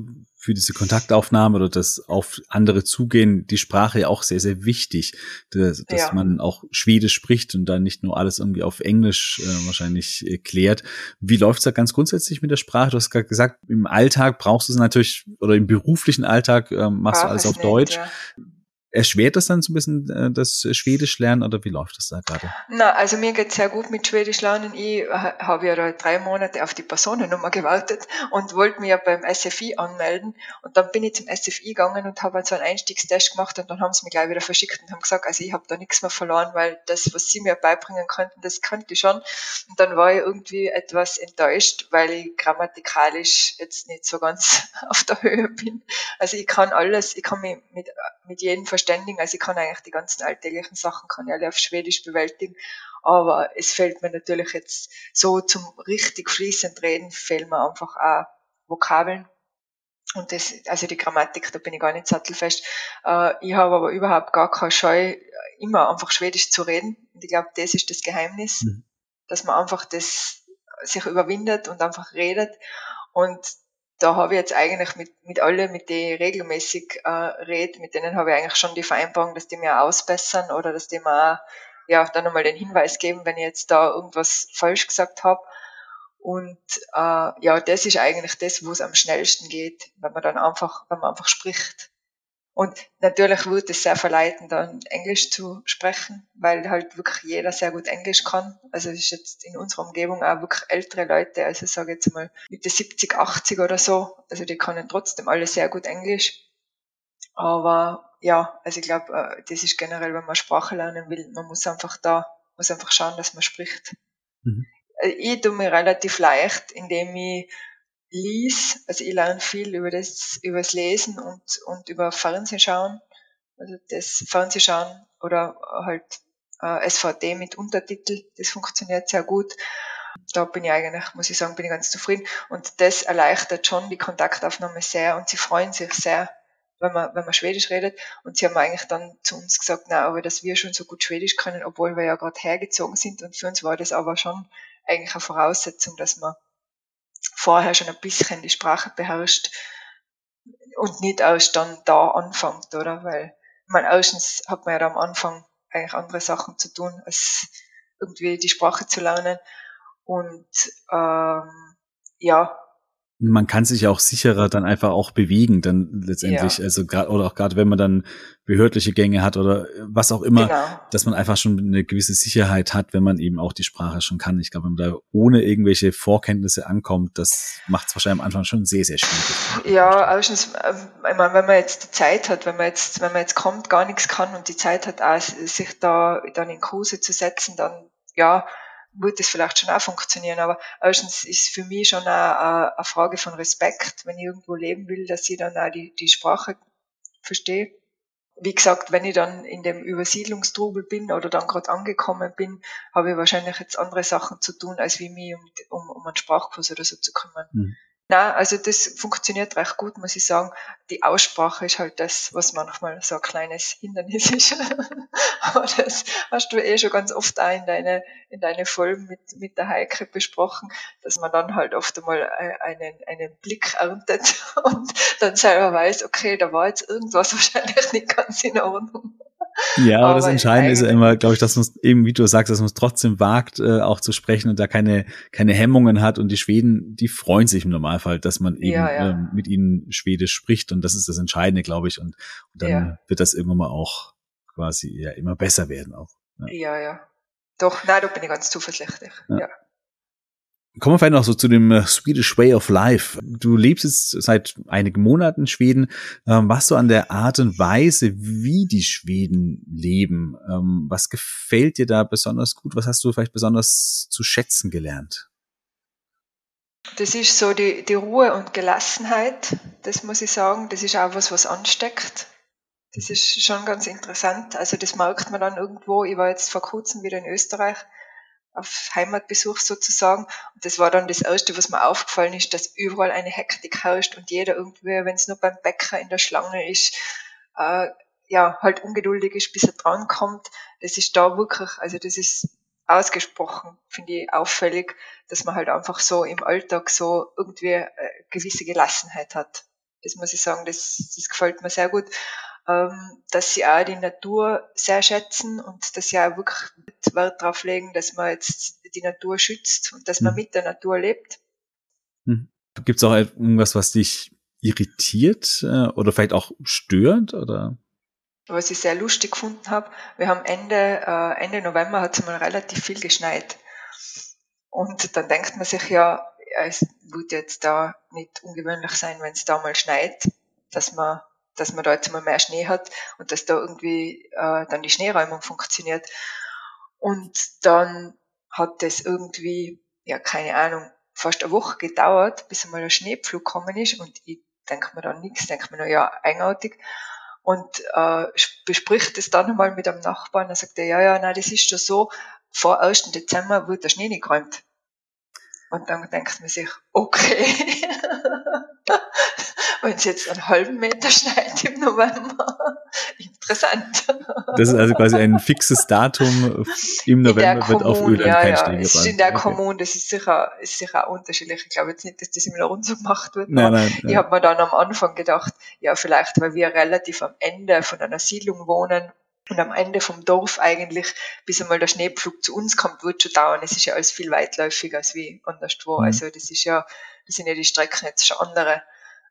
für diese Kontaktaufnahme oder das auf andere zugehen, die Sprache ja auch sehr, sehr wichtig, dass, dass ja. man auch Schwedisch spricht und dann nicht nur alles irgendwie auf Englisch äh, wahrscheinlich erklärt. Wie läuft's da ganz grundsätzlich mit der Sprache? Du hast gerade gesagt, im Alltag brauchst du es natürlich, oder im beruflichen Alltag äh, machst Brauch du alles auf nicht, Deutsch. Ja erschwert das dann so ein bisschen äh, das Schwedisch lernen oder wie läuft das da gerade? Na, also mir geht's sehr gut mit Schwedisch lernen. Ich habe ja drei Monate auf die Personennummer gewartet und wollte mich ja beim SFI anmelden und dann bin ich zum SFI gegangen und habe so einen Einstiegstest gemacht und dann haben sie mich gleich wieder verschickt und haben gesagt, also ich habe da nichts mehr verloren, weil das, was sie mir beibringen könnten, das kannte ich schon. Und dann war ich irgendwie etwas enttäuscht, weil ich grammatikalisch jetzt nicht so ganz auf der Höhe bin. Also ich kann alles, ich kann mich mit, mit jedem verständigen. Also ich kann eigentlich die ganzen alltäglichen Sachen kann ich alle auf Schwedisch bewältigen. Aber es fällt mir natürlich jetzt so zum richtig fließend reden, fehlen mir einfach auch Vokabeln. Und das, also die Grammatik, da bin ich gar nicht sattelfest. Äh, ich habe aber überhaupt gar keine Scheu, immer einfach Schwedisch zu reden. Und ich glaube, das ist das Geheimnis, mhm. dass man einfach das sich überwindet und einfach redet. Und da habe ich jetzt eigentlich mit, mit allen, mit denen ich regelmäßig äh, rede, mit denen habe ich eigentlich schon die Vereinbarung, dass die mir ausbessern oder dass die mir auch, ja, dann nochmal den Hinweis geben, wenn ich jetzt da irgendwas falsch gesagt habe. Und äh, ja, das ist eigentlich das, wo es am schnellsten geht, wenn man dann einfach, wenn man einfach spricht. Und natürlich wird es sehr verleiten, dann Englisch zu sprechen, weil halt wirklich jeder sehr gut Englisch kann. Also es ist jetzt in unserer Umgebung auch wirklich ältere Leute, also sage jetzt mal Mitte 70, 80 oder so. Also die können trotzdem alle sehr gut Englisch. Aber ja, also ich glaube, äh, das ist generell, wenn man Sprache lernen will, man muss einfach da, muss einfach schauen, dass man spricht. Mhm. Äh, ich tue mir relativ leicht, indem ich lies, also ich lerne viel über das, über das Lesen und, und über Fernsehschauen. Also das Fernsehschauen oder halt äh, SVD mit Untertitel, das funktioniert sehr gut. Da bin ich eigentlich, muss ich sagen, bin ich ganz zufrieden. Und das erleichtert schon die Kontaktaufnahme sehr und sie freuen sich sehr, wenn man, wenn man Schwedisch redet. Und sie haben eigentlich dann zu uns gesagt, na, aber dass wir schon so gut Schwedisch können, obwohl wir ja gerade hergezogen sind. Und für uns war das aber schon eigentlich eine Voraussetzung, dass man vorher schon ein bisschen die Sprache beherrscht und nicht erst dann da anfängt, oder? Weil, ich meine, erstens hat man ja am Anfang eigentlich andere Sachen zu tun, als irgendwie die Sprache zu lernen. Und ähm, ja, man kann sich auch sicherer dann einfach auch bewegen, dann letztendlich, ja. also gerade oder auch gerade wenn man dann behördliche Gänge hat oder was auch immer, genau. dass man einfach schon eine gewisse Sicherheit hat, wenn man eben auch die Sprache schon kann. Ich glaube, wenn man da ohne irgendwelche Vorkenntnisse ankommt, das macht es wahrscheinlich am Anfang schon sehr, sehr schwierig. Ja, erstens, ähm, ich meine, wenn man jetzt die Zeit hat, wenn man jetzt, wenn man jetzt kommt, gar nichts kann und die Zeit hat, auch sich da dann in Kurse zu setzen, dann ja, wird das vielleicht schon auch funktionieren. Aber erstens ist für mich schon eine, eine Frage von Respekt, wenn ich irgendwo leben will, dass ich dann auch die, die Sprache verstehe. Wie gesagt, wenn ich dann in dem Übersiedlungstrubel bin oder dann gerade angekommen bin, habe ich wahrscheinlich jetzt andere Sachen zu tun, als wie mich um, um, um einen Sprachkurs oder so zu kümmern. Mhm. Na, also das funktioniert recht gut, muss ich sagen. Die Aussprache ist halt das, was manchmal so ein kleines Hindernis ist. Aber das hast du eh schon ganz oft auch in deine, in deine Folgen mit, mit der Heike besprochen, dass man dann halt oft einmal einen, einen Blick erntet und dann selber weiß, okay, da war jetzt irgendwas wahrscheinlich nicht ganz in Ordnung. Ja, aber, aber das Entscheidende ist ja immer, glaube ich, dass man eben, wie du sagst, dass man es trotzdem wagt, äh, auch zu sprechen und da keine, keine Hemmungen hat. Und die Schweden, die freuen sich im Normalfall, dass man eben ja, ja. Ähm, mit ihnen Schwedisch spricht. Und das ist das Entscheidende, glaube ich. Und, und dann ja. wird das irgendwann mal auch quasi ja immer besser werden auch. Ja, ja. Doch, nein, da bin ich ganz zuversichtlich. ja. Kommen wir vielleicht noch so zu dem äh, Swedish Way of Life. Du lebst jetzt seit einigen Monaten in Schweden. Ähm, was so an der Art und Weise, wie die Schweden leben, ähm, was gefällt dir da besonders gut? Was hast du vielleicht besonders zu schätzen gelernt? Das ist so die, die Ruhe und Gelassenheit. Das muss ich sagen. Das ist auch was, was ansteckt. Das ist schon ganz interessant. Also das merkt man dann irgendwo. Ich war jetzt vor kurzem wieder in Österreich auf Heimatbesuch sozusagen. Und das war dann das Erste, was mir aufgefallen ist, dass überall eine Hektik herrscht und jeder irgendwie, wenn es nur beim Bäcker in der Schlange ist, äh, ja, halt ungeduldig ist, bis er drankommt. Das ist da wirklich, also das ist ausgesprochen, finde ich, auffällig, dass man halt einfach so im Alltag so irgendwie äh, gewisse Gelassenheit hat. Das muss ich sagen, das, das gefällt mir sehr gut. Ähm, dass sie auch die Natur sehr schätzen und dass sie auch wirklich Wert darauf legen, dass man jetzt die Natur schützt und dass man mhm. mit der Natur lebt. Mhm. Gibt es auch irgendwas, was dich irritiert äh, oder vielleicht auch stört? Oder? Was ich sehr lustig gefunden habe, wir haben Ende, äh, Ende November hat es mal relativ viel geschneit. Und dann denkt man sich ja, es wird jetzt da nicht ungewöhnlich sein, wenn es da mal schneit, dass man, dass man da jetzt mal mehr Schnee hat und dass da irgendwie äh, dann die Schneeräumung funktioniert. Und dann hat das irgendwie, ja, keine Ahnung, fast eine Woche gedauert, bis einmal der Schneepflug gekommen ist und ich denke mir dann nichts, denke mir nur, ja, eigenartig. Und äh, bespricht es dann einmal mit einem Nachbarn, dann sagt er, ja, ja, nein, das ist schon so, vor 1. Dezember wird der Schnee nicht geräumt. Und dann denkt man sich, okay, wenn es jetzt einen halben Meter schneit im November, interessant. Das ist also quasi ein fixes Datum. Im November wird auf Öl ja, kein ja. Schnee es ist In der okay. Kommune, das ist sicher, ist sicher unterschiedlich. Ich glaube jetzt nicht, dass das immer rund so gemacht wird. Nein, nein, ich habe mir dann am Anfang gedacht, ja, vielleicht, weil wir relativ am Ende von einer Siedlung wohnen, und am Ende vom Dorf eigentlich, bis einmal der Schneepflug zu uns kommt, wird schon dauern. Es ist ja alles viel weitläufiger als wie anderswo. Mhm. Also das ist ja, das sind ja die Strecken jetzt schon andere,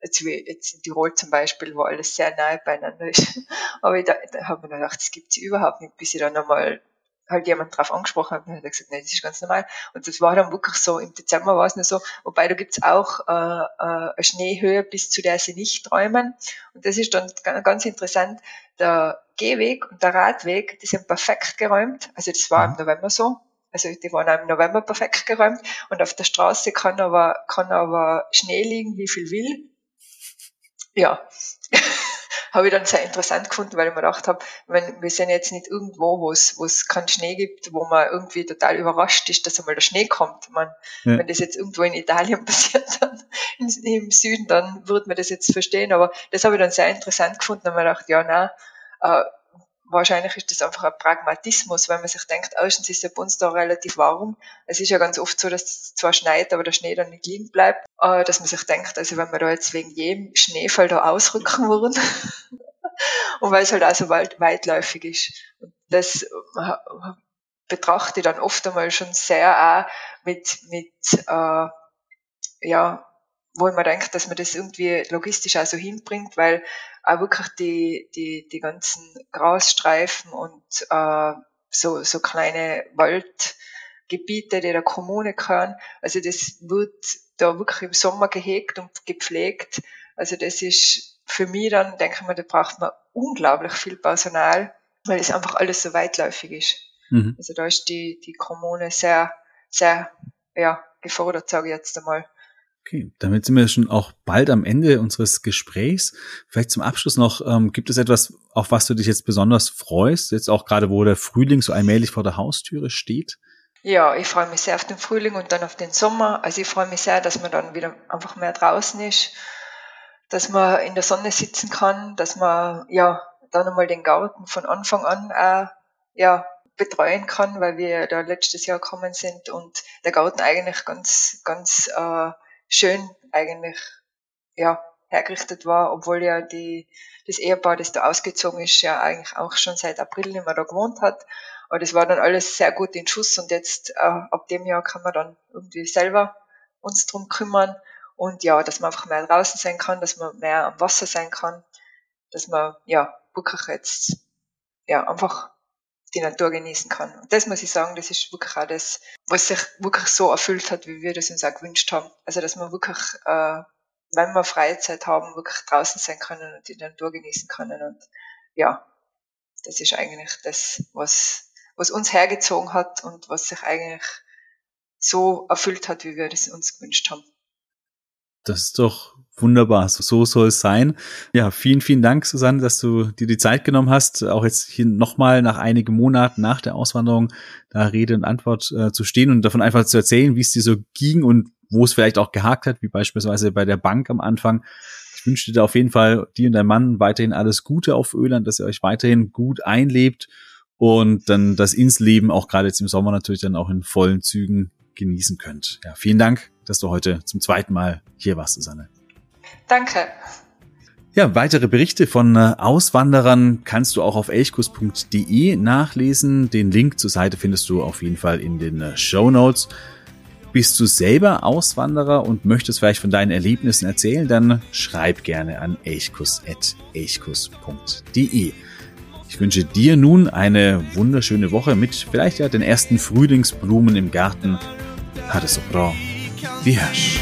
als wie jetzt in Tirol zum Beispiel, wo alles sehr nahe beieinander ist. Aber ich, da, da habe ich mir gedacht, das gibt es überhaupt nicht, bis ich dann einmal halt jemand drauf angesprochen hat, und hat gesagt, nein, das ist ganz normal. Und das war dann wirklich so, im Dezember war es nur so, wobei da gibt's auch äh, äh, eine Schneehöhe, bis zu der sie nicht träumen. Und das ist dann ganz interessant, der Gehweg und der Radweg, die sind perfekt geräumt. Also das war im mhm. November so. Also die waren auch im November perfekt geräumt. Und auf der Straße kann aber, kann aber Schnee liegen, wie viel will. Ja. habe ich dann sehr interessant gefunden, weil ich mir gedacht habe, wenn, wir sind jetzt nicht irgendwo, wo es, wo es keinen Schnee gibt, wo man irgendwie total überrascht ist, dass einmal der Schnee kommt. Man, ja. Wenn das jetzt irgendwo in Italien passiert, dann im Süden, dann würde man das jetzt verstehen. Aber das habe ich dann sehr interessant gefunden und mir gedacht, ja, na, äh, wahrscheinlich ist das einfach ein Pragmatismus, weil man sich denkt, erstens ist ja bei uns da relativ warm. Es ist ja ganz oft so, dass es zwar schneit, aber der Schnee dann nicht liegen bleibt, äh, dass man sich denkt, also wenn wir da jetzt wegen jedem Schneefall da ausrücken würden, und weil es halt auch so weit, weitläufig ist. Und das äh, betrachte ich dann oft einmal schon sehr auch mit, mit äh, ja, wo ich mir denke, dass man das irgendwie logistisch auch so hinbringt, weil auch wirklich die, die, die ganzen Grasstreifen und äh, so, so kleine Waldgebiete, die der Kommune gehören, also das wird da wirklich im Sommer gehegt und gepflegt. Also das ist für mich dann, denke ich mal, da braucht man unglaublich viel Personal, weil es einfach alles so weitläufig ist. Mhm. Also da ist die, die Kommune sehr, sehr ja, gefordert, sage ich jetzt einmal. Okay, damit sind wir schon auch bald am Ende unseres Gesprächs. Vielleicht zum Abschluss noch, ähm, gibt es etwas, auf was du dich jetzt besonders freust, jetzt auch gerade, wo der Frühling so allmählich vor der Haustüre steht? Ja, ich freue mich sehr auf den Frühling und dann auf den Sommer. Also ich freue mich sehr, dass man dann wieder einfach mehr draußen ist, dass man in der Sonne sitzen kann, dass man ja dann einmal den Garten von Anfang an äh, ja betreuen kann, weil wir da letztes Jahr gekommen sind und der Garten eigentlich ganz ganz äh, schön eigentlich ja, hergerichtet war, obwohl ja die, das Ehepaar, das da ausgezogen ist, ja eigentlich auch schon seit April nicht mehr da gewohnt hat. Aber das war dann alles sehr gut in Schuss und jetzt äh, ab dem Jahr kann man dann irgendwie selber uns drum kümmern und ja, dass man einfach mehr draußen sein kann, dass man mehr am Wasser sein kann, dass man ja wirklich jetzt ja einfach die Natur genießen kann. Und das muss ich sagen, das ist wirklich auch das, was sich wirklich so erfüllt hat, wie wir das uns auch gewünscht haben. Also, dass wir wirklich, äh, wenn wir Freizeit haben, wirklich draußen sein können und die Natur genießen können. Und ja, das ist eigentlich das, was, was uns hergezogen hat und was sich eigentlich so erfüllt hat, wie wir das uns gewünscht haben. Das ist doch wunderbar. So, so soll es sein. Ja, vielen, vielen Dank, Susanne, dass du dir die Zeit genommen hast, auch jetzt hier nochmal nach einigen Monaten nach der Auswanderung da Rede und Antwort äh, zu stehen und davon einfach zu erzählen, wie es dir so ging und wo es vielleicht auch gehakt hat, wie beispielsweise bei der Bank am Anfang. Ich wünsche dir auf jeden Fall, dir und dein Mann, weiterhin alles Gute auf Öland, dass ihr euch weiterhin gut einlebt und dann das Insleben auch gerade jetzt im Sommer natürlich dann auch in vollen Zügen genießen könnt. Ja, vielen Dank dass du heute zum zweiten Mal hier warst, Susanne. Danke. Ja, weitere Berichte von äh, Auswanderern kannst du auch auf elchkus.de nachlesen. Den Link zur Seite findest du auf jeden Fall in den äh, Show Notes. Bist du selber Auswanderer und möchtest vielleicht von deinen Erlebnissen erzählen, dann schreib gerne an elchkus.elchkus.de. Ich wünsche dir nun eine wunderschöne Woche mit vielleicht ja den ersten Frühlingsblumen im Garten. Så bra. Vi hörs.